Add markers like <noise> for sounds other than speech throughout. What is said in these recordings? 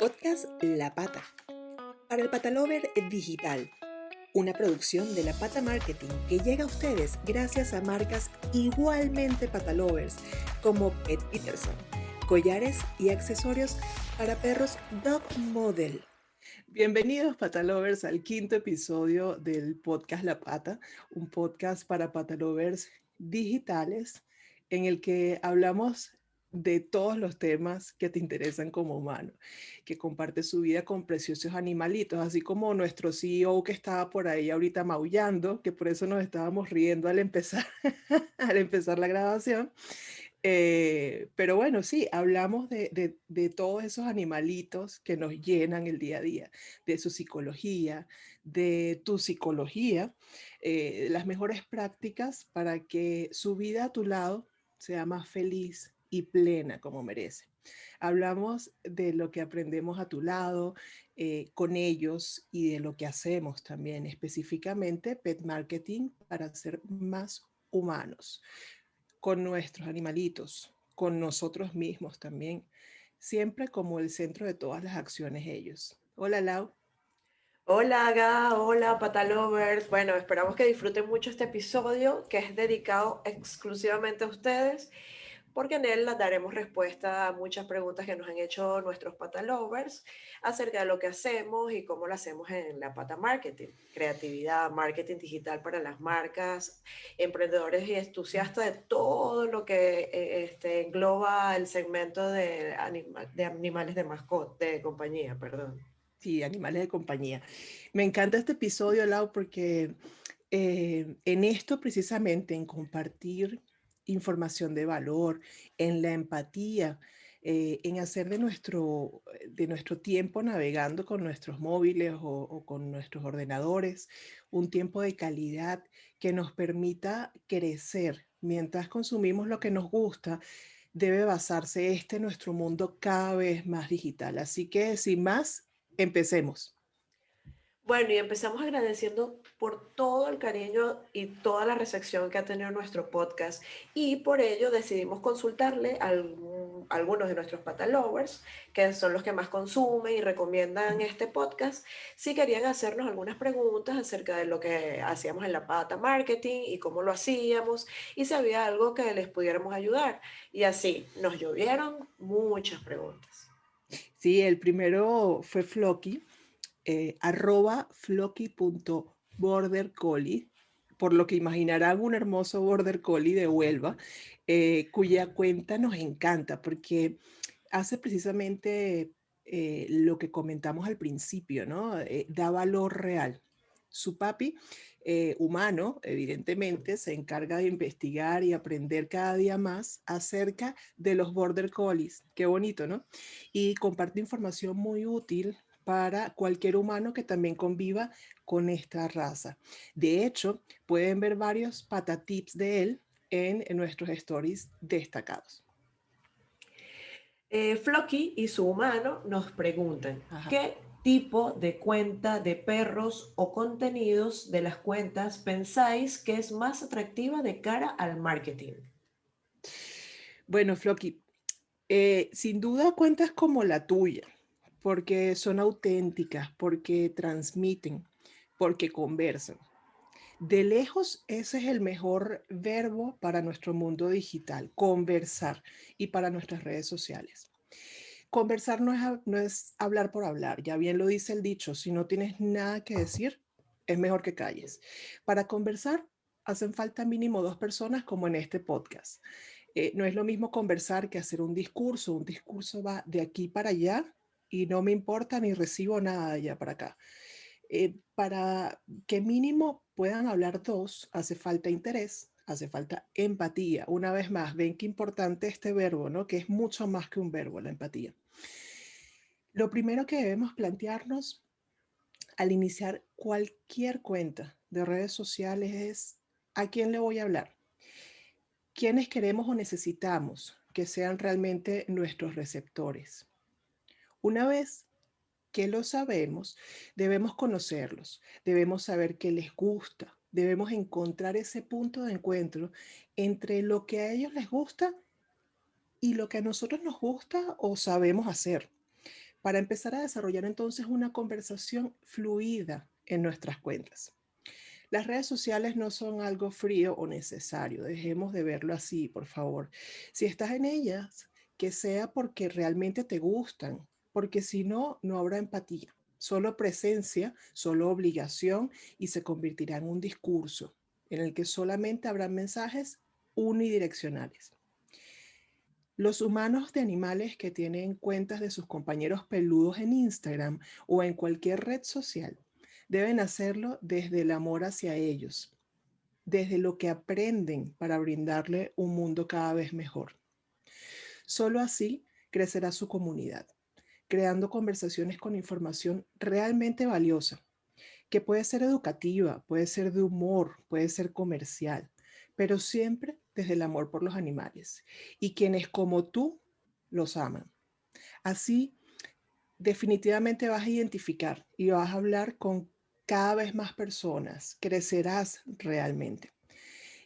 Podcast La Pata. Para el Patalover Digital. Una producción de La Pata Marketing que llega a ustedes gracias a marcas igualmente patalovers como Pet Peterson, collares y accesorios para perros Dog Model. Bienvenidos patalovers al quinto episodio del podcast La Pata, un podcast para patalovers digitales en el que hablamos de todos los temas que te interesan como humano, que comparte su vida con preciosos animalitos, así como nuestro CEO que estaba por ahí ahorita maullando, que por eso nos estábamos riendo al empezar, <laughs> al empezar la grabación. Eh, pero bueno, sí, hablamos de, de, todos esos animalitos que nos llenan el día a día, de su psicología, de tu psicología, eh, las mejores prácticas para que su vida a tu lado sea más feliz, y plena como merece. Hablamos de lo que aprendemos a tu lado, eh, con ellos y de lo que hacemos también, específicamente pet marketing para ser más humanos, con nuestros animalitos, con nosotros mismos también, siempre como el centro de todas las acciones ellos. Hola Lau. Hola Aga, hola Patalovers. Bueno, esperamos que disfruten mucho este episodio que es dedicado exclusivamente a ustedes porque en él daremos respuesta a muchas preguntas que nos han hecho nuestros patalovers acerca de lo que hacemos y cómo lo hacemos en la pata marketing, creatividad, marketing digital para las marcas, emprendedores y entusiastas de todo lo que eh, este, engloba el segmento de, de animales de mascota, de compañía, perdón. Sí, animales de compañía. Me encanta este episodio, Lau, porque eh, en esto precisamente, en compartir información de valor, en la empatía, eh, en hacer de nuestro, de nuestro tiempo navegando con nuestros móviles o, con nuestros ordenadores un tiempo de calidad que nos permita crecer mientras consumimos lo que nos gusta. Debe basarse este nuestro mundo cada vez más digital. Así que sin más, empecemos. Bueno, y empezamos agradeciendo por todo el cariño y toda la recepción que ha tenido nuestro podcast y por ello decidimos consultarle a algunos de nuestros patalovers, que son los que más consumen y recomiendan este podcast, si querían hacernos algunas preguntas acerca de lo que hacíamos en la pata marketing y cómo lo hacíamos y si había algo que les pudiéramos ayudar. Y así nos llovieron muchas preguntas. Sí, el primero fue Floki eh, arroba flocky.bordercollie, por lo que imaginarán un hermoso border collie de Huelva, eh, cuya cuenta nos encanta porque hace precisamente eh, lo que comentamos al principio, ¿no? da valor real. Su papi, humano, evidentemente, se encarga de investigar y aprender cada día más acerca de los border collies. Qué bonito, ¿no? Y comparte información muy útil para cualquier humano que también conviva con esta raza. De hecho, pueden ver varios patatips de él en, nuestros stories destacados. Eh, Flocky y su humano nos preguntan, ¿qué tipo de cuenta de perros o contenidos de las cuentas pensáis que es más atractiva de cara al marketing? Bueno, Flocky, eh, sin duda cuentas como la tuya, porque son auténticas, porque transmiten, porque conversan. De lejos, ese es el mejor verbo para nuestro mundo digital, conversar, y para nuestras redes sociales. Conversar no es, no es hablar por hablar, ya bien lo dice el dicho, si no tienes nada que decir, es mejor que calles. Para conversar, hacen falta mínimo dos personas como en este podcast. Eh, no es lo mismo conversar que hacer un discurso. Un discurso va de aquí para allá y no me importa ni recibo nada de allá para acá. Eh, para que mínimo puedan hablar dos, hace falta interés, hace falta empatía. Una vez más, ven qué importante este verbo, ¿no? Que es mucho más que un verbo, la empatía. Lo primero que debemos plantearnos al iniciar cualquier cuenta de redes sociales es a quién le voy a hablar. ¿Quiénes queremos o necesitamos que sean realmente nuestros receptores? Una vez que lo sabemos, debemos conocerlos, debemos saber qué les gusta, debemos encontrar ese punto de encuentro entre lo que a ellos les gusta y lo que a nosotros nos gusta o sabemos hacer, para empezar a desarrollar entonces una conversación fluida en nuestras cuentas. Las redes sociales no son algo frío o necesario, dejemos de verlo así, por favor. Si estás en ellas, que sea porque realmente te gustan, porque si no, no habrá empatía, solo presencia, solo obligación y se convertirá en un discurso en el que solamente habrá mensajes unidireccionales. Los humanos de animales que tienen cuentas de sus compañeros peludos en Instagram o en cualquier red social deben hacerlo desde el amor hacia ellos, desde lo que aprenden para brindarle un mundo cada vez mejor. Solo así crecerá su comunidad, creando conversaciones con información realmente valiosa, que puede ser educativa, puede ser de humor, puede ser comercial, pero siempre desde el amor por los animales y quienes como tú los aman. Así, definitivamente vas a identificar y vas a hablar con cada vez más personas, crecerás realmente.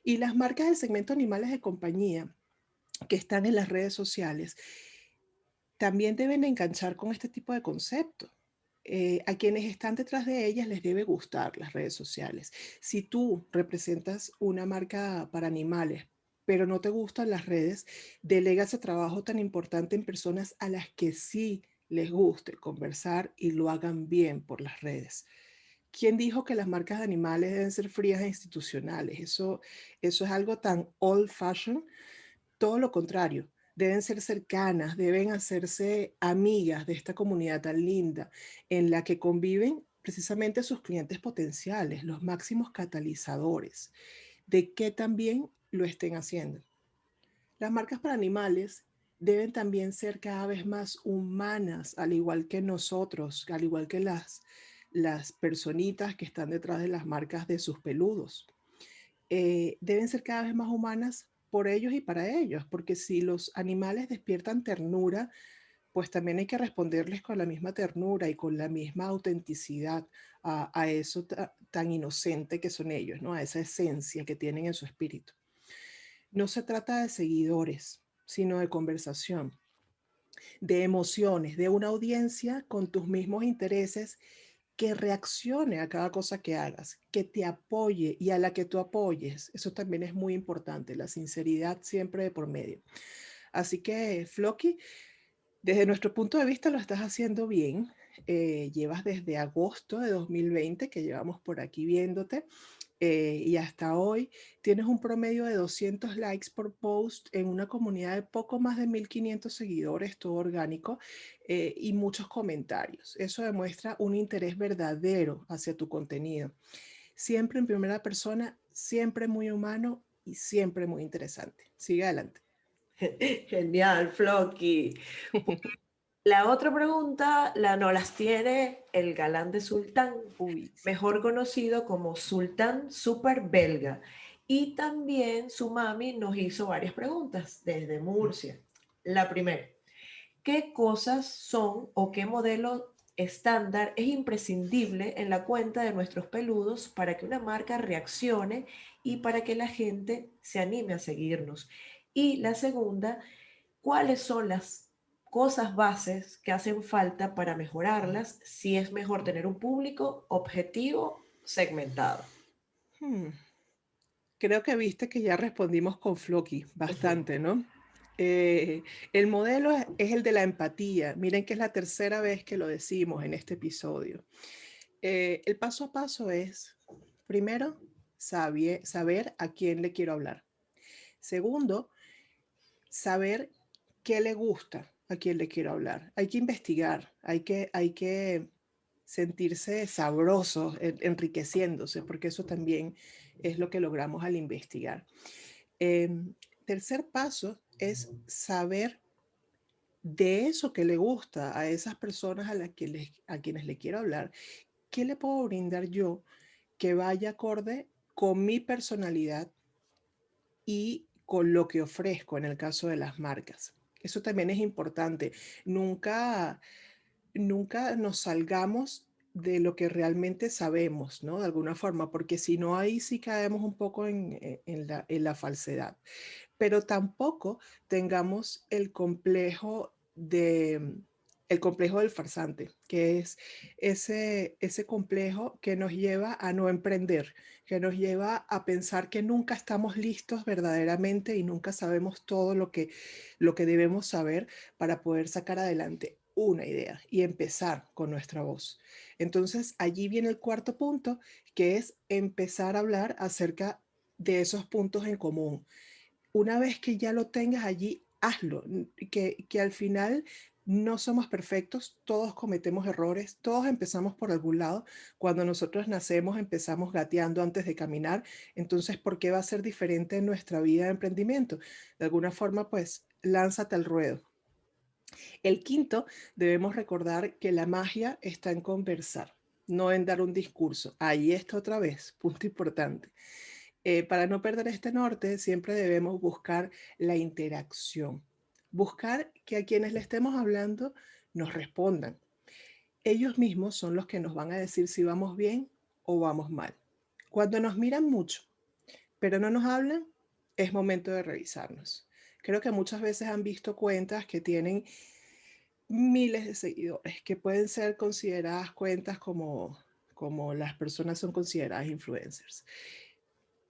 Y las marcas del segmento animales de compañía que están en las redes sociales también deben enganchar con este tipo de concepto. Eh, a quienes están detrás de ellas les debe gustar las redes sociales. Si tú representas una marca para animales, pero no te gustan las redes, delega ese trabajo tan importante en personas a las que sí les guste conversar y lo hagan bien por las redes. ¿Quién dijo que las marcas de animales deben ser frías e institucionales? Eso, eso es algo tan old fashioned. Todo lo contrario deben ser cercanas, deben hacerse amigas de esta comunidad tan linda en la que conviven precisamente sus clientes potenciales, los máximos catalizadores, de que también lo estén haciendo. Las marcas para animales deben también ser cada vez más humanas, al igual que nosotros, al igual que las, las personitas que están detrás de las marcas de sus peludos. Eh, deben ser cada vez más humanas por ellos y para ellos, porque si los animales despiertan ternura, pues también hay que responderles con la misma ternura y con la misma autenticidad a, eso tan inocente que son ellos, ¿no? a esa esencia que tienen en su espíritu. No se trata de seguidores, sino de conversación, de emociones, de una audiencia con tus mismos intereses que reaccione a cada cosa que hagas, que te apoye y a la que tú apoyes. Eso también es muy importante, la sinceridad siempre de por medio. Así que, Floki, desde nuestro punto de vista lo estás haciendo bien. Eh, llevas desde agosto de 2020 que llevamos por aquí viéndote eh, y hasta hoy tienes un promedio de 200 likes por post en una comunidad de poco más de 1500 seguidores, todo orgánico, eh, y muchos comentarios. Eso demuestra un interés verdadero hacia tu contenido. Siempre en primera persona, siempre muy humano y siempre muy interesante. Sigue adelante. <laughs> Genial, Floki. La otra pregunta la, no las tiene el galán de Sultán, mejor conocido como Sultán Super Belga. Y también su mami nos hizo varias preguntas desde Murcia. La primera, ¿qué cosas son o qué modelo estándar es imprescindible en la cuenta de nuestros peludos para que una marca reaccione y para que la gente se anime a seguirnos? Y la segunda, ¿cuáles son las cosas bases que hacen falta para mejorarlas si es mejor tener un público objetivo segmentado. Hmm. Creo que viste que ya respondimos con Floki bastante, ¿no? Eh, el modelo es, el de la empatía. Miren que es la tercera vez que lo decimos en este episodio. Eh, el paso a paso es, primero, saber, saber a quién le quiero hablar. Segundo, saber qué le gusta a quién le quiero hablar. Hay que investigar, hay que, hay que sentirse sabroso, enriqueciéndose, porque eso también es lo que logramos al investigar. Em, tercer paso es saber de eso que le gusta a esas personas a, las que a quienes le quiero hablar, ¿qué le puedo brindar yo que vaya acorde con mi personalidad y con lo que ofrezco en el caso de las marcas? Eso también es importante. Nunca, nunca nos salgamos de lo que realmente sabemos, ¿no? De alguna forma, porque si no, ahí sí caemos un poco en, e, la, en la falsedad. Pero tampoco tengamos el complejo de el complejo del farsante, que es ese, ese complejo que nos lleva a no emprender, que nos lleva a pensar que nunca estamos listos verdaderamente y nunca sabemos todo lo que, lo que debemos saber para poder sacar adelante una idea y empezar con nuestra voz. Entonces, allí viene el cuarto punto, que es empezar a hablar acerca de esos puntos en común. Una vez que ya lo tengas allí, hazlo, que, que al final no somos perfectos, todos cometemos errores, todos empezamos por algún lado. Cuando nosotros nacemos empezamos gateando antes de caminar, entonces, ¿por qué va a ser diferente en nuestra vida de emprendimiento? De alguna forma, pues, lánzate al ruedo. El quinto, debemos recordar que la magia está en conversar, no en dar un discurso. Ahí está otra vez, punto importante. Eh, para no perder este norte, siempre debemos buscar la interacción buscar que a quienes le estemos hablando nos respondan. Ellos mismos son los que nos van a decir si vamos bien o vamos mal. Cuando nos miran mucho, pero no nos hablan, es momento de revisarnos. Creo que muchas veces han visto cuentas que tienen miles de seguidores, que pueden ser consideradas cuentas como, como las personas son consideradas influencers,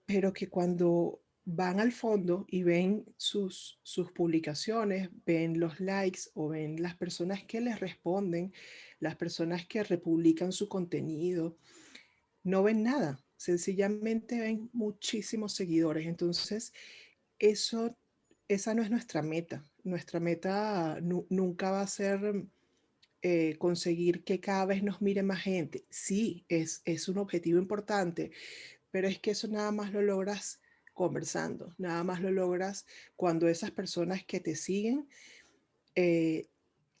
pero que cuando van al fondo y ven sus, sus publicaciones, ven los likes o ven las personas que les responden, las personas que republican su contenido, no ven nada, sencillamente ven muchísimos seguidores. Entonces, eso, esa no es nuestra meta. Nuestra meta nunca va a ser eh, conseguir que cada vez nos mire más gente. Sí, es, es un objetivo importante, pero es que eso nada más lo logras conversando. Nada más lo logras cuando esas personas que te siguen eh,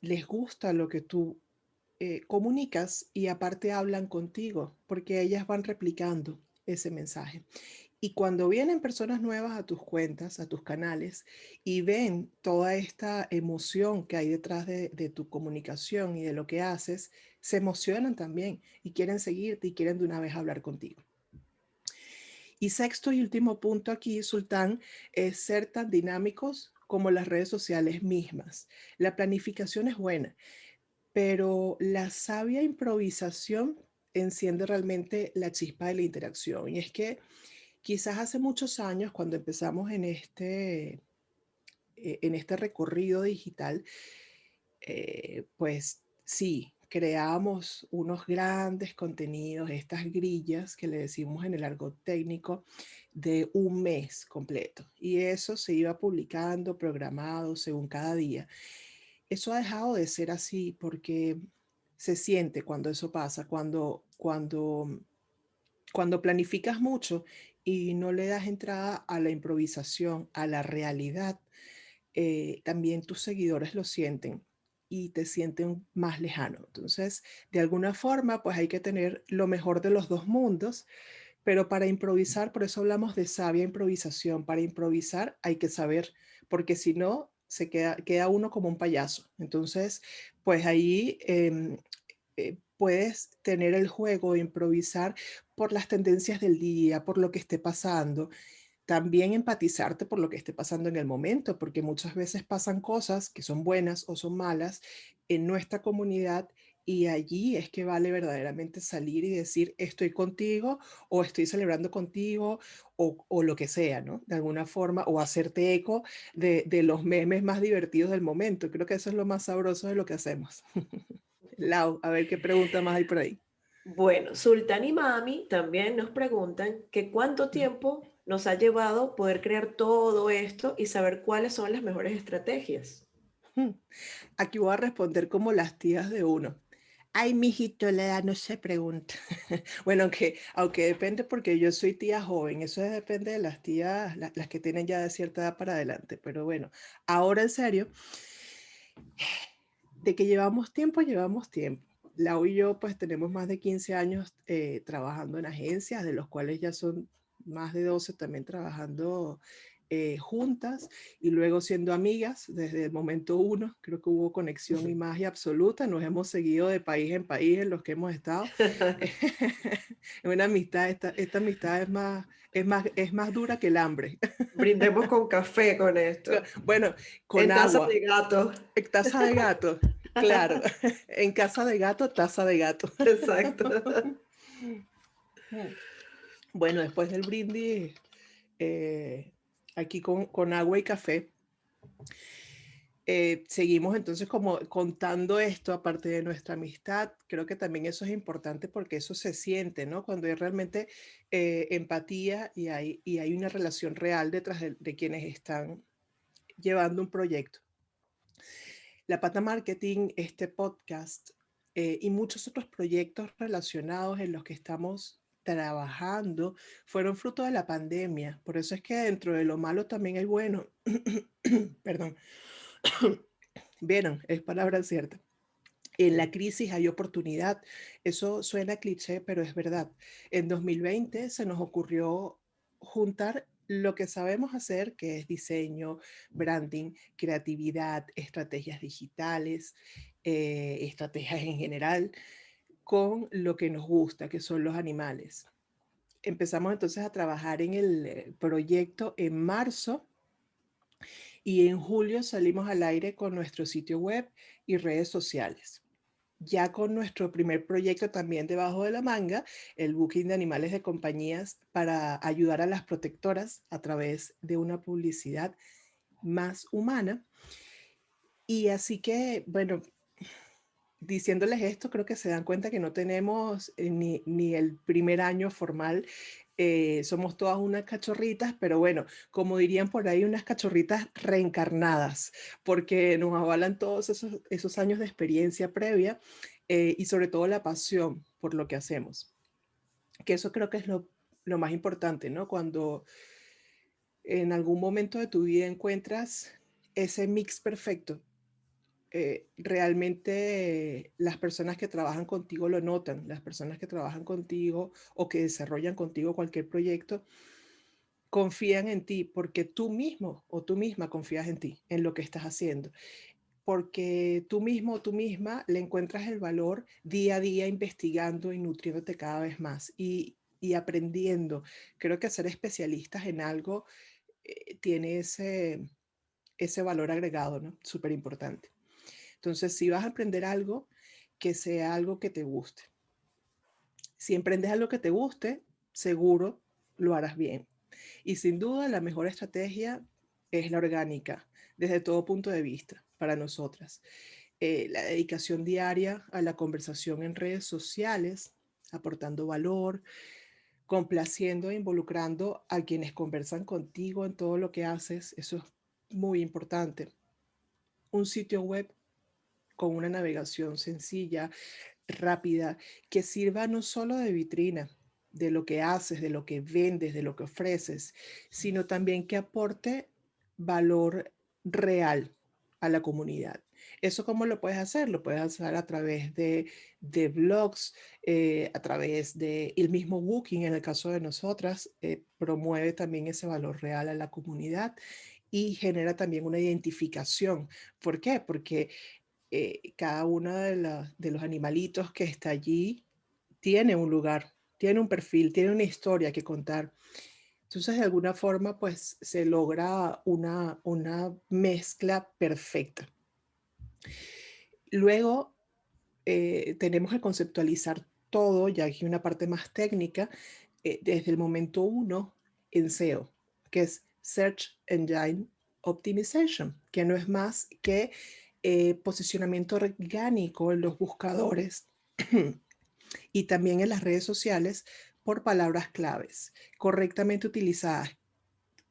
les gusta lo que tú eh, comunicas y aparte hablan contigo, porque ellas van replicando ese mensaje. Y cuando vienen personas nuevas a tus cuentas, a tus canales, y ven toda esta emoción que hay detrás de, de, tu comunicación y de lo que haces, se emocionan también y quieren seguirte y quieren de una vez hablar contigo. Y sexto y último punto aquí, Sultán, es ser tan dinámicos como las redes sociales mismas. La planificación es buena, pero la sabia improvisación enciende realmente la chispa de la interacción. Y es que quizás hace muchos años, cuando empezamos en este, eh, en este recorrido digital, eh, pues sí, creamos unos grandes contenidos, estas grillas que le decimos en el argot técnico, de un mes completo. Y eso se iba publicando, programado según cada día. Eso ha dejado de ser así porque se siente cuando eso pasa, cuando, cuando, cuando planificas mucho y no le das entrada a la improvisación, a la realidad, eh, también tus seguidores lo sienten y te sienten más lejano. Entonces, de alguna forma, pues hay que tener lo mejor de los dos mundos, pero para improvisar, por eso hablamos de sabia improvisación, para improvisar hay que saber, porque si no, se queda, queda uno como un payaso. Entonces, pues ahí em, eh, puedes tener el juego, improvisar por las tendencias del día, por lo que esté pasando también empatizarte por lo que esté pasando en el momento, porque muchas veces pasan cosas que son buenas o son malas en nuestra comunidad y allí es que vale verdaderamente salir y decir estoy contigo o estoy celebrando contigo o, lo que sea, ¿no? De alguna forma, o hacerte eco de, de, los memes más divertidos del momento. Creo que eso es lo más sabroso de lo que hacemos. <laughs> Lau, a ver qué pregunta más hay por ahí. Bueno, Sultan y Mami también nos preguntan que cuánto tiempo nos ha llevado poder crear todo esto y saber cuáles son las mejores estrategias. Hmm. Aquí voy a responder como las tías de uno. Ay, mijito, la edad no se pregunta. <laughs> bueno, aunque, aunque depende porque yo soy tía joven, eso depende de las tías, las que tienen ya de cierta edad para adelante. Pero bueno, ahora en serio, de que llevamos tiempo, llevamos tiempo. Lau y yo pues tenemos más de 15 años eh, trabajando en agencias, de los cuales ya son más de 12 también trabajando eh, juntas y luego siendo amigas desde el momento uno. Creo que hubo conexión y magia absoluta. Nos hemos seguido de país en país en los que hemos estado. <laughs> <laughs> Es una amistad, esta, esta amistad es más, es, más, es más dura que el hambre. <laughs> Brindemos con café con esto. Bueno, con en agua. taza de gato. En taza de gato, claro. En casa de gato, taza de gato. Exacto. Bueno, después del brindis, eh, aquí con, con, agua y café, eh, seguimos entonces como contando esto aparte de nuestra amistad. Creo que también eso es importante porque eso se siente, ¿no? Cuando hay realmente eh, empatía y hay, y hay una relación real detrás de, quienes están llevando un proyecto. La Pata Marketing, este podcast y muchos otros proyectos relacionados en los que estamos trabajando fueron fruto de la pandemia. Por eso es que dentro de lo malo también hay bueno. <coughs> Perdón. <coughs> Vieron, es palabra cierta. En la crisis hay oportunidad. Eso suena cliché, pero es verdad. En 2020 se nos ocurrió juntar lo que sabemos hacer, que es diseño, branding, creatividad, estrategias digitales, eh, estrategias en general, con lo que nos gusta, que son los animales. Empezamos entonces a trabajar en el eh, proyecto en marzo y en julio salimos al aire con nuestro sitio web y redes sociales ya con nuestro primer proyecto también debajo de la manga, el booking de animales de compañías para ayudar a las protectoras a través de una publicidad más humana. Y así que, bueno, diciéndoles esto, creo que se dan cuenta que no tenemos eh, ni, ni el primer año formal eh, somos todas unas cachorritas, pero bueno, como dirían por ahí, unas cachorritas reencarnadas, porque nos avalan todos esos, esos años de experiencia previa eh, y sobre todo la pasión por lo que hacemos. Que eso creo que es lo, lo más importante, ¿no? Cuando en algún momento de tu vida encuentras ese mix perfecto eh, realmente las personas que trabajan contigo lo notan, las personas que trabajan contigo o que desarrollan contigo cualquier proyecto, confían en ti porque tú mismo o tú misma confías en ti, en lo que estás haciendo. Porque tú mismo o tú misma le encuentras el valor día a día investigando y nutriéndote cada vez más y, y aprendiendo. Creo que ser especialistas en algo eh, tiene ese, ese valor agregado, ¿no? Súper importante. Entonces, si vas a aprender algo, que sea algo que te guste. Si emprendes algo que te guste, seguro lo harás bien. Y sin duda, la mejor estrategia es la orgánica, desde todo punto de vista, para nosotras. Eh, la dedicación diaria a la conversación en redes sociales, aportando valor, complaciendo e involucrando a quienes conversan contigo en todo lo que haces, eso es muy importante. Un sitio web con una navegación sencilla, rápida, que sirva no solo de vitrina de lo que haces, de lo que vendes, de lo que ofreces, sino también que aporte valor real a la comunidad. ¿Eso cómo lo puedes hacer? Lo puedes hacer a través de, de blogs, eh, a través de el mismo Booking, en el caso de nosotras, eh, promueve también ese valor real a la comunidad y genera también una identificación. ¿Por qué? Porque eh, cada uno de, los animalitos que está allí tiene un lugar, tiene un perfil, tiene una historia que contar. Entonces, de alguna forma, pues se logra una, una mezcla perfecta. Luego, eh, tenemos que conceptualizar todo, ya aquí una parte más técnica, eh, desde el momento uno en SEO, que es Search Engine Optimization, que no es más que eh, posicionamiento orgánico en los buscadores <clears throat> y también en las redes sociales por palabras claves correctamente utilizadas.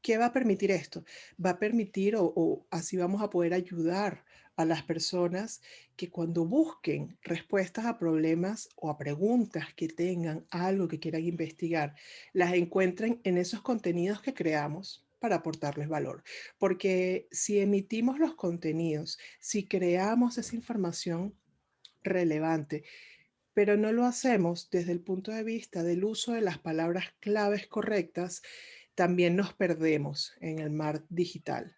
¿Qué va a permitir esto? Va a permitir o, o así vamos a poder ayudar a las personas que cuando busquen respuestas a problemas o a preguntas que tengan, algo que quieran investigar, las encuentren en esos contenidos que creamos para aportarles valor. Porque si emitimos los contenidos, si creamos esa información relevante, pero no lo hacemos desde el punto de vista del uso de las palabras claves correctas, también nos perdemos en el mar digital.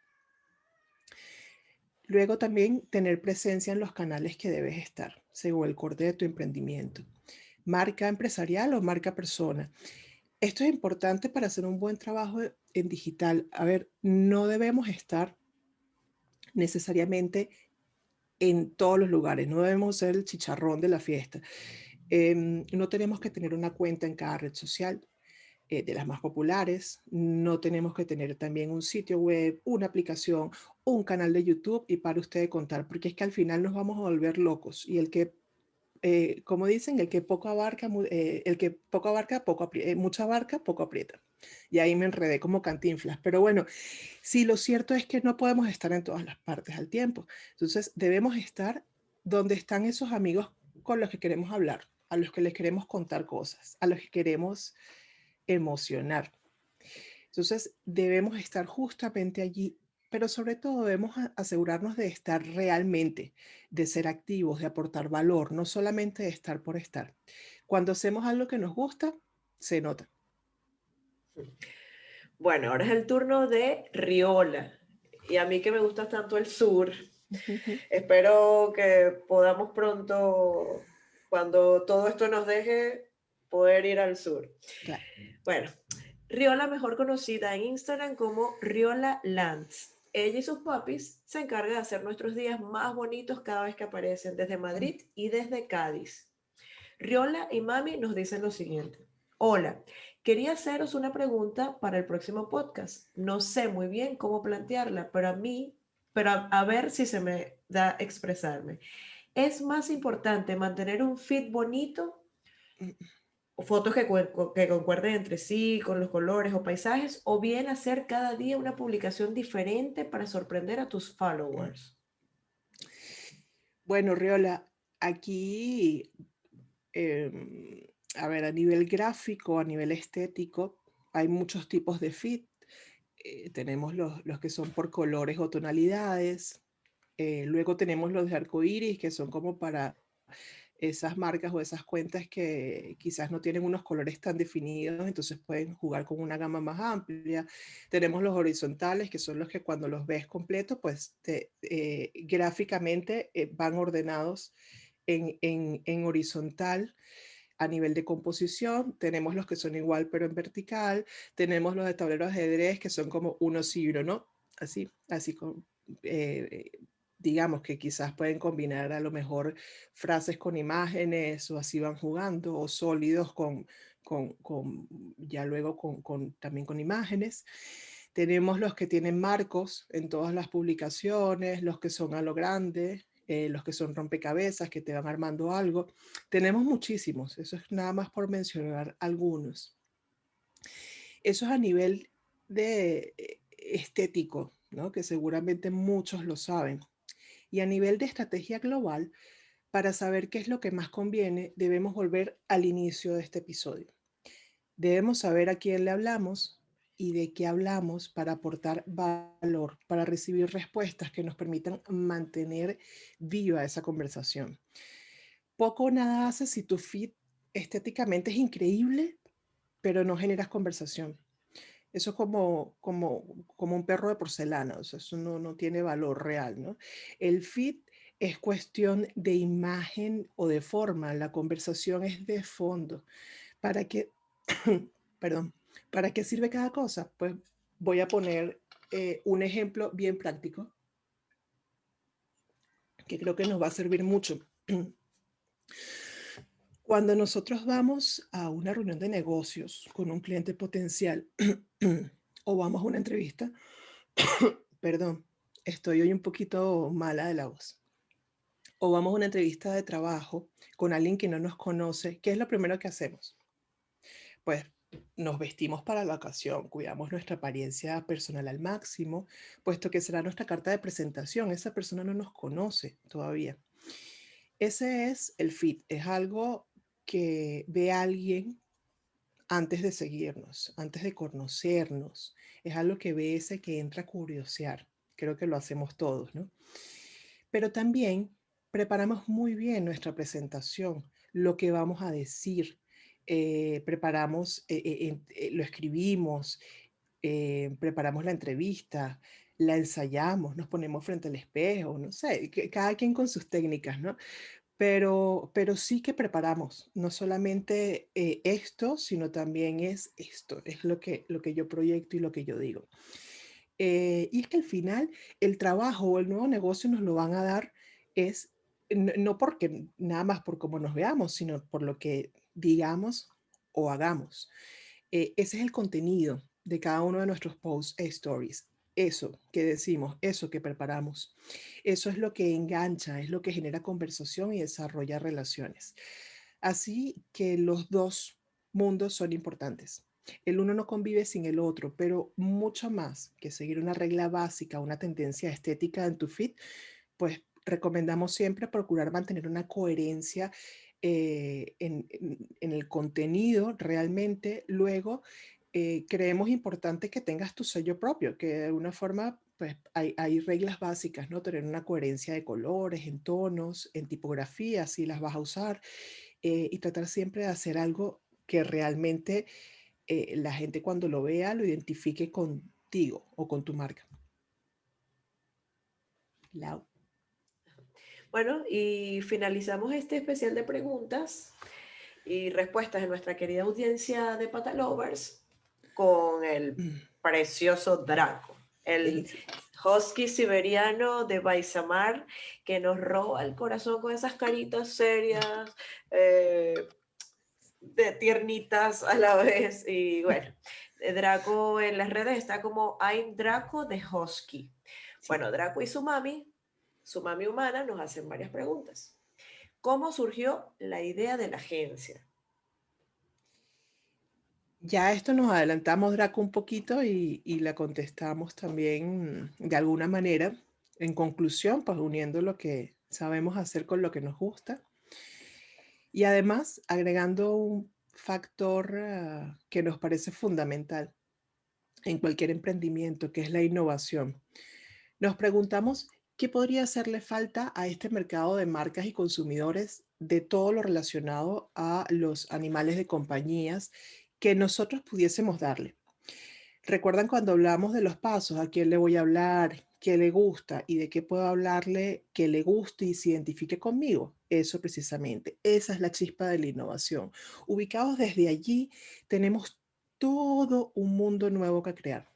Luego también tener presencia en los canales que debes estar, según el corte de tu emprendimiento. Marca empresarial o marca persona. Esto es importante para hacer un buen trabajo en digital. A ver, no debemos estar necesariamente en todos los lugares, no debemos ser el chicharrón de la fiesta. Em, no tenemos que tener una cuenta en cada red social, eh, de las más populares. No tenemos que tener también un sitio web, una aplicación, un canal de YouTube y para ustedes contar, porque es que al final nos vamos a volver locos y el que, eh, como dicen, el que poco abarca, eh, el que poco abarca, poco mucha abarca, poco aprieta. Y ahí me enredé como cantinflas. Pero bueno, sí, lo cierto es que no podemos estar en todas las partes al tiempo. Entonces, debemos estar donde están esos amigos con los que queremos hablar, a los que les queremos contar cosas, a los que queremos emocionar. Entonces, debemos estar justamente allí, pero sobre todo debemos asegurarnos de estar realmente, de ser activos, de aportar valor, no solamente de estar por estar. Cuando hacemos algo que nos gusta, se nota. Bueno, ahora es el turno de Riola. Y a mí que me gusta tanto el sur, <laughs> espero que podamos pronto, cuando todo esto nos deje, poder ir al sur. Bueno, Riola, mejor conocida en Instagram como Riola Lands. Ella y sus papis se encargan de hacer nuestros días más bonitos cada vez que aparecen desde Madrid y desde Cádiz. Riola y Mami nos dicen lo siguiente. Hola, quería haceros una pregunta para el próximo podcast. No sé muy bien cómo plantearla, pero a mí, pero a, a ver si se me da expresarme. ¿Es más importante mantener un feed bonito mm fotos que, concuerden entre sí, con los colores o paisajes, o bien hacer cada día una publicación diferente para sorprender a tus followers? Bueno, Riola, aquí, em, a ver, a nivel gráfico, a nivel estético, hay muchos tipos de feed. Eh, tenemos los, los, que son por colores o tonalidades. Eh, luego tenemos los de arco iris, que son como para esas marcas o esas cuentas que quizás no tienen unos colores tan definidos, entonces pueden jugar con una gama más amplia. Tenemos los horizontales, que son los que cuando los ves completo, pues eh, gráficamente eh, van ordenados en, en, horizontal a nivel de composición, tenemos los que son igual pero en vertical, tenemos los de tableros de ajedrez que son como uno sí y uno no, así, así con, eh, digamos que quizás pueden combinar a lo mejor frases con imágenes o así van jugando o sólidos con, con, ya luego con, también con imágenes. Tenemos los que tienen marcos en todas las publicaciones, los que son a lo grande, eh, los que son rompecabezas, que te van armando algo. Tenemos muchísimos, eso es nada más por mencionar algunos. Eso es a nivel de eh, estético, ¿no? que seguramente muchos lo saben. Y a nivel de estrategia global, para saber qué es lo que más conviene, debemos volver al inicio de este episodio. Debemos saber a quién le hablamos y de qué hablamos para aportar valor, para recibir respuestas que nos permitan mantener viva esa conversación. Poco o nada hace si tu feed estéticamente es increíble, pero no generas conversación. Eso es como, como, como un perro de porcelana, o sea, eso no, no tiene valor real, ¿no? El feed es cuestión de imagen o de forma, la conversación es de fondo. ¿Para qué, <clears throat> perdón, ¿para qué sirve cada cosa? Pues voy a poner eh, un ejemplo bien práctico que creo que nos va a servir mucho. <clears throat> Cuando nosotros vamos a una reunión de negocios con un cliente potencial <clears throat> o vamos a una entrevista, <coughs> perdón, estoy hoy un poquito mala de la voz, o vamos a una entrevista de trabajo con alguien que no nos conoce, ¿qué es lo primero que hacemos? Pues nos vestimos para la ocasión, cuidamos nuestra apariencia personal al máximo, puesto que será nuestra carta de presentación. Esa persona no nos conoce todavía. Ese es el fit, es algo que ve a alguien antes de seguirnos, antes de conocernos. Es algo que ve ese que entra a curiosear. Creo que lo hacemos todos, ¿no? Pero también preparamos muy bien nuestra presentación, lo que vamos a decir. Eh, preparamos, eh, eh, lo escribimos, preparamos la entrevista, la ensayamos, nos ponemos frente al espejo, no sé, cada quien con sus técnicas, ¿no? Pero, pero sí que preparamos, no solamente eh, esto, sino también es esto, es lo que, lo que yo proyecto y lo que yo digo. Eh, y es que al final el trabajo o el nuevo negocio nos lo van a dar es no, porque nada más por cómo nos veamos, sino por lo que digamos o hagamos. Eh, ese es el contenido de cada uno de nuestros posts stories. Eso que decimos, eso que preparamos, eso es lo que engancha, es lo que genera conversación y desarrolla relaciones. Así que los dos mundos son importantes. El uno no convive sin el otro, pero mucho más que seguir una regla básica, una tendencia estética en tu feed, pues recomendamos siempre procurar mantener una coherencia eh, en, el contenido realmente. Luego, eh, creemos importante que tengas tu sello propio, que de alguna forma pues hay, hay, reglas básicas, ¿no? Tener una coherencia de colores, en tonos, en tipografía, si las vas a usar, eh, y tratar siempre de hacer algo que realmente la gente cuando lo vea lo identifique contigo o con tu marca. Lau. Bueno, y finalizamos este especial de preguntas y respuestas de nuestra querida audiencia de Patalovers con el mm. precioso Draco, el husky siberiano de Baisamar que nos roba el corazón con esas caritas serias, eh, de tiernitas a la vez. Y bueno, Draco en las redes está como I'm Draco de Husky. Bueno, Draco y su mami su mami humana, nos hacen varias preguntas. ¿Cómo surgió la idea de la agencia? Ya esto nos adelantamos, Draco, un poquito y, la contestamos también de alguna manera. En conclusión, pues uniendo lo que sabemos hacer con lo que nos gusta. Y además agregando un factor ah, que nos parece fundamental en cualquier emprendimiento, que es la innovación. Nos preguntamos ¿Qué podría hacerle falta a este mercado de marcas y consumidores de todo lo relacionado a los animales de compañías que nosotros pudiésemos darle? ¿Recuerdan cuando hablamos de los pasos? ¿A quién le voy a hablar? ¿Qué le gusta? ¿Y de qué puedo hablarle que le guste y se identifique conmigo? Eso precisamente. Esa es la chispa de la innovación. Ubicados desde allí, tenemos todo un mundo nuevo que crear.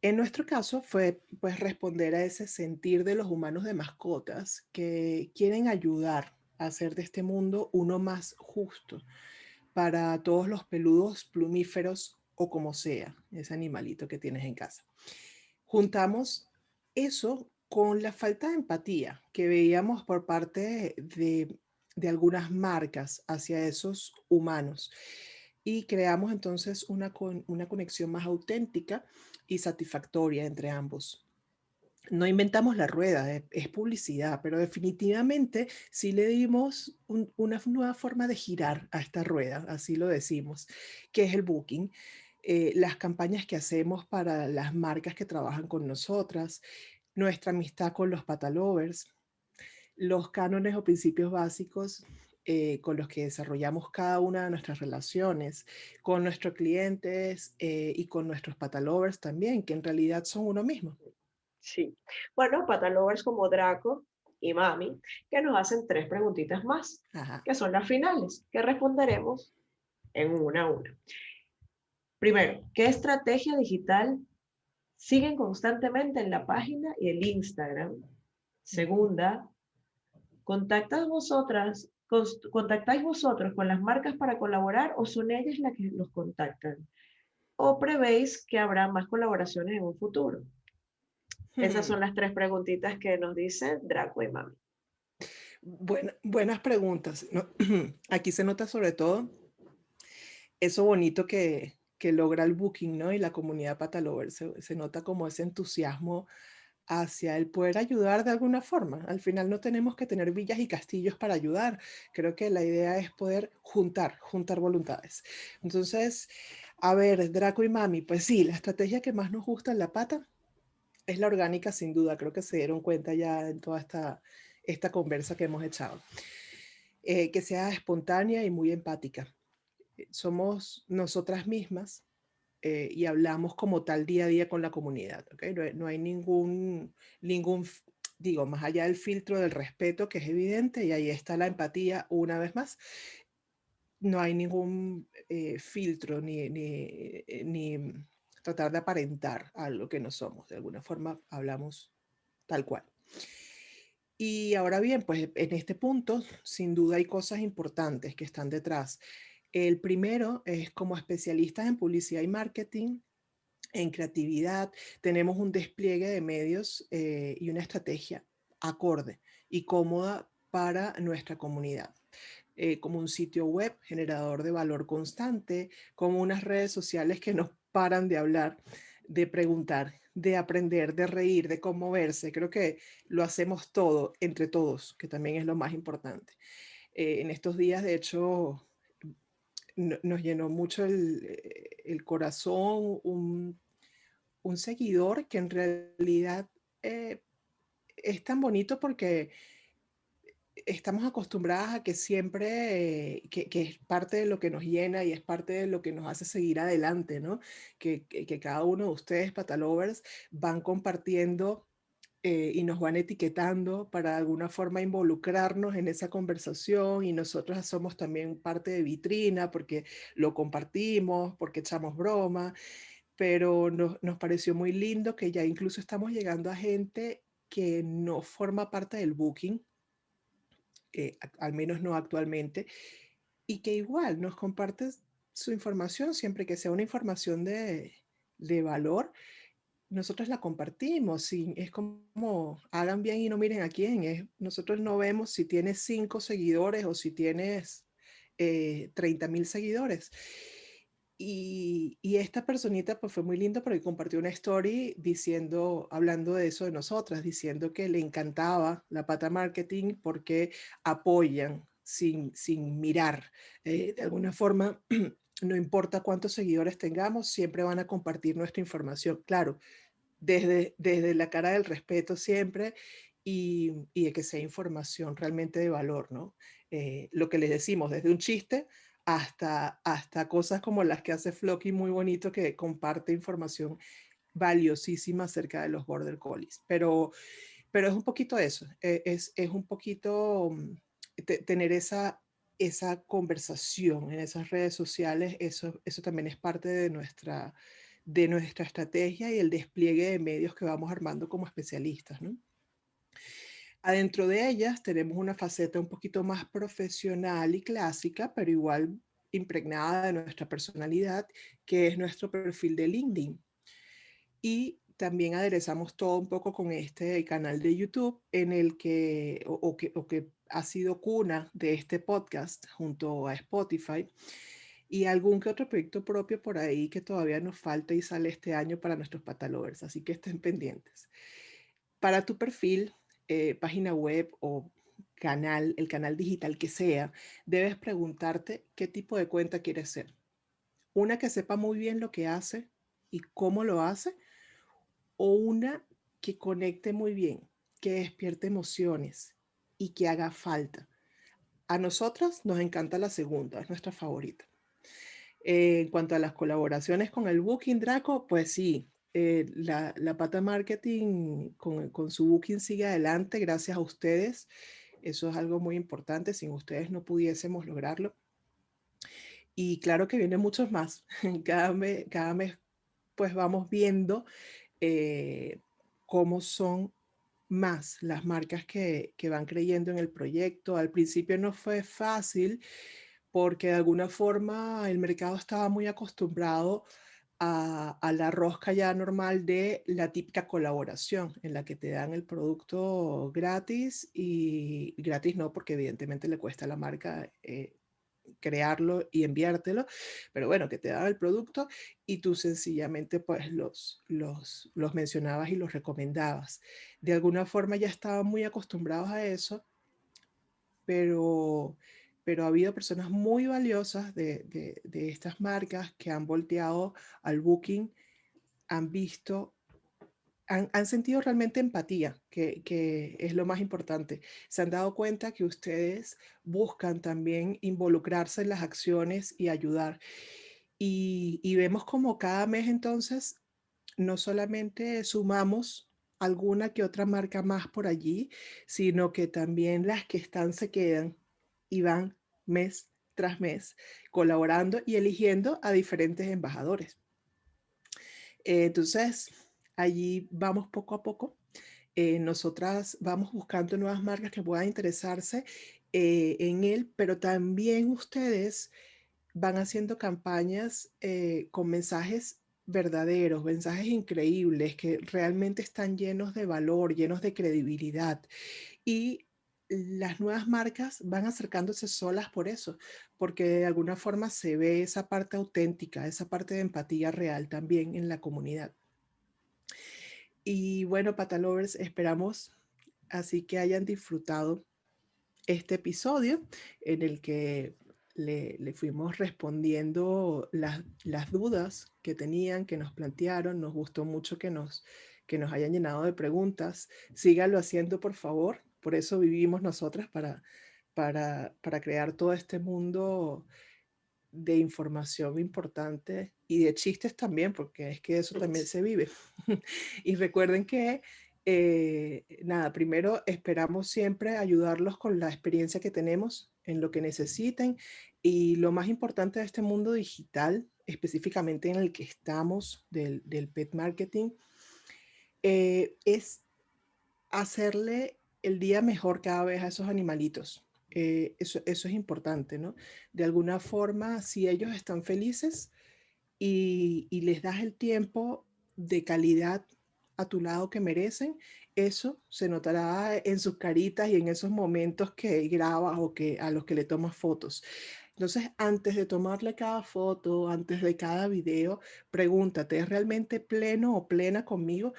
En nuestro caso fue pues responder a ese sentir de los humanos de mascotas que quieren ayudar a hacer de este mundo uno más justo para todos los peludos, plumíferos o como sea, ese animalito que tienes en casa. Juntamos eso con la falta de empatía que veíamos por parte de, de algunas marcas hacia esos humanos y creamos entonces una, una conexión más auténtica y satisfactoria entre ambos. No inventamos la rueda, es publicidad, pero definitivamente sí le dimos una nueva forma de girar a esta rueda, así lo decimos, que es el booking. Eh, las campañas que hacemos para las marcas que trabajan con nosotras, nuestra amistad con los patalovers, los cánones o principios básicos eh, con los que desarrollamos cada una de nuestras relaciones, con nuestros clientes eh, y con nuestros patalovers también, que en realidad son uno mismo. Sí. Bueno, patalovers como Draco y Mami, que nos hacen tres preguntitas más, que son las finales, que responderemos en una a una. Primero, ¿qué estrategia digital siguen constantemente en la página y el Instagram? Segunda, ¿contactas vosotras ¿Contactáis vosotros con las marcas para colaborar o son ellas las que los contactan? ¿O prevéis que habrá más colaboraciones en un futuro? Esas son las tres preguntitas que nos dicen Draco y Mami. buenas preguntas. <clears throat> Aquí se nota sobre todo eso bonito que, que logra el booking ¿no? y la comunidad Patalover. Se, se nota como ese entusiasmo hacia el poder ayudar de alguna forma. Al final no tenemos que tener villas y castillos para ayudar. Creo que la idea es poder juntar, juntar voluntades. Entonces, a ver, Draco y Mami, pues sí, la estrategia que más nos gusta en la pata es la orgánica, sin duda. Creo que se dieron cuenta ya en toda esta, esta conversa que hemos echado. Eh, que sea espontánea y muy empática. Eh, somos nosotras mismas eh, y hablamos como tal día a día con la comunidad. ¿okay? No, hay ningún, ningún, digo, más allá del filtro del respeto que es evidente y ahí está la empatía una vez más. No hay ningún filtro ni, ni tratar de aparentar algo que no somos. De alguna forma hablamos tal cual. Y ahora bien, pues en este punto, sin duda hay cosas importantes que están detrás. El primero es como especialistas en publicidad y marketing, en creatividad, tenemos un despliegue de medios eh, y una estrategia acorde y cómoda para nuestra comunidad. Eh, como un sitio web generador de valor constante, como unas redes sociales que no paran de hablar, de preguntar, de aprender, de reír, de conmoverse. Creo que lo hacemos todo, entre todos, que también es lo más importante. Eh, en estos días, de hecho, nos llenó mucho el, eh, corazón un, seguidor que en realidad eh, es tan bonito porque estamos acostumbradas a que siempre, que, es parte de lo que nos llena y es parte de lo que nos hace seguir adelante, ¿no? Que, que cada uno de ustedes, Patalovers, van compartiendo eh, y nos van etiquetando para de alguna forma involucrarnos en esa conversación y nosotros somos también parte de vitrina porque lo compartimos, porque echamos broma, pero nos, nos pareció muy lindo que ya incluso estamos llegando a gente que no forma parte del booking, al menos no actualmente, y que igual nos comparte su información siempre que sea una información de, de valor nosotros la compartimos, y es como hagan bien y no miren a quién, es, nosotros no vemos si tienes cinco seguidores o si tienes eh, 30 mil seguidores. Y, y, esta personita pues fue muy linda porque compartió una story diciendo, hablando de eso de nosotras, diciendo que le encantaba la pata marketing porque apoyan sin, sin mirar. Eh, de alguna forma, <clears throat> no importa cuántos seguidores tengamos, siempre van a compartir nuestra información. Claro, desde, desde la cara del respeto siempre y, y de que sea información realmente de valor, ¿no? Eh, lo que les decimos, desde un chiste hasta, hasta cosas como las que hace Flocky muy bonito, que comparte información valiosísima acerca de los Border Collies. Pero, pero es un poquito eso, eh, es, es un poquito mm, tener esa, esa conversación en esas redes sociales, eso, eso también es parte de nuestra, de nuestra estrategia y el despliegue de medios que vamos armando como especialistas. ¿no? Adentro de ellas tenemos una faceta un poquito más profesional y clásica, pero igual impregnada de nuestra personalidad, que es nuestro perfil de LinkedIn. Y también aderezamos todo un poco con este canal de YouTube en el que, o, que, o que ha sido cuna de este podcast junto a Spotify, y algún que otro proyecto propio por ahí que todavía nos falta y sale este año para nuestros patalovers, así que estén pendientes. Para tu perfil, eh, página web o canal, el canal digital que sea, debes preguntarte qué tipo de cuenta quieres ser. Una que sepa muy bien lo que hace y cómo lo hace, o una que conecte muy bien, que despierte emociones y que haga falta. A nosotras nos encanta la segunda, es nuestra favorita. En cuanto a las colaboraciones con el Booking Draco, pues sí, eh, la, la, pata marketing con, con, su Booking sigue adelante gracias a ustedes. Eso es algo muy importante. Sin ustedes no pudiésemos lograrlo. Y claro que vienen muchos más. <laughs> Cada mes, cada mes pues vamos viendo eh, cómo son más las marcas que, que van creyendo en el proyecto. Al principio no fue fácil porque de alguna forma el mercado estaba muy acostumbrado a, la rosca ya normal de la típica colaboración en la que te dan el producto gratis y gratis no, porque evidentemente le cuesta a la marca eh, crearlo y enviártelo, pero bueno, que te dan el producto y tú sencillamente pues los, los, los mencionabas y los recomendabas. De alguna forma ya estaban muy acostumbrados a eso, pero pero ha habido personas muy valiosas de, de, estas marcas que han volteado al booking, han visto, han, han sentido realmente empatía, que, que, es lo más importante. Se han dado cuenta que ustedes buscan también involucrarse en las acciones y ayudar. y, vemos como cada mes entonces no solamente sumamos alguna que otra marca más por allí, sino que también las que están se quedan y van mes tras mes colaborando y eligiendo a diferentes embajadores. Eh, entonces, allí vamos poco a poco. Eh, nosotras vamos buscando nuevas marcas que puedan interesarse eh, en él, pero también ustedes van haciendo campañas con mensajes verdaderos, mensajes increíbles que realmente están llenos de valor, llenos de credibilidad. Y las nuevas marcas van acercándose solas por eso, porque de alguna forma se ve esa parte auténtica, esa parte de empatía real también en la comunidad. Y bueno, Patalovers, esperamos así que hayan disfrutado este episodio en el que le, fuimos respondiendo las, dudas que tenían, que nos plantearon. Nos gustó mucho que nos, que nos hayan llenado de preguntas. Síganlo haciendo, por favor. Por eso vivimos nosotras para, para, para crear todo este mundo de información importante y de chistes también, porque es que eso también se vive. <laughs> y recuerden que eh, nada, primero esperamos siempre ayudarlos con la experiencia que tenemos en lo que necesiten y lo más importante de este mundo digital, específicamente en el que estamos del, pet marketing, eh, es hacerle el día mejor cada vez a esos animalitos. Eh, eso, eso, es importante, ¿no? De alguna forma, si ellos están felices y, y les das el tiempo de calidad a tu lado que merecen, eso se notará en sus caritas y en esos momentos que grabas o que a los que le tomas fotos. Entonces, antes de tomarle cada foto, antes de cada video, pregúntate, ¿es realmente pleno o plena conmigo?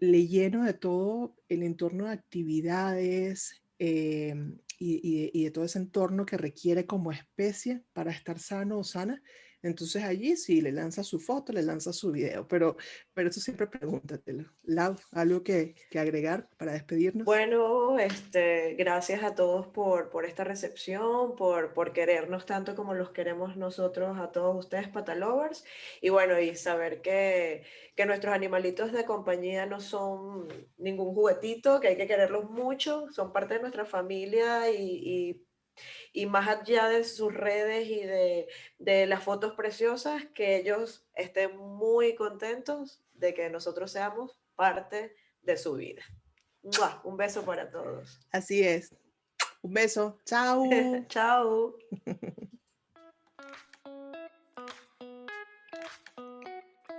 Le lleno de todo el entorno de actividades em, y, y de todo ese entorno que requiere como especie para estar sano o sana. Entonces allí sí le lanza su foto, le lanza su video, pero, pero eso siempre pregúntatelo. Lau, ¿algo que, que, agregar para despedirnos? Bueno, este, gracias a todos por, por esta recepción, por, por querernos tanto como los queremos nosotros a todos ustedes, patalovers. Y bueno, y saber que, que nuestros animalitos de compañía no son ningún juguetito, que hay que quererlos mucho, son parte de nuestra familia y, y y más allá de sus redes y de, de las fotos preciosas, que ellos estén muy contentos de que nosotros seamos parte de su vida. Un beso para todos. Así es. Un beso. Chao. <laughs> Chao.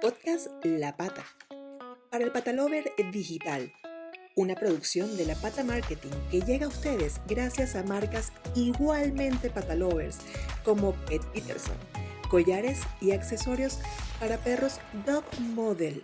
Podcast La Pata. Para el Patalover Digital una producción de la Pata Marketing que llega a ustedes gracias a marcas igualmente patalovers como Pet Peterson, collares y accesorios para perros Dog Model.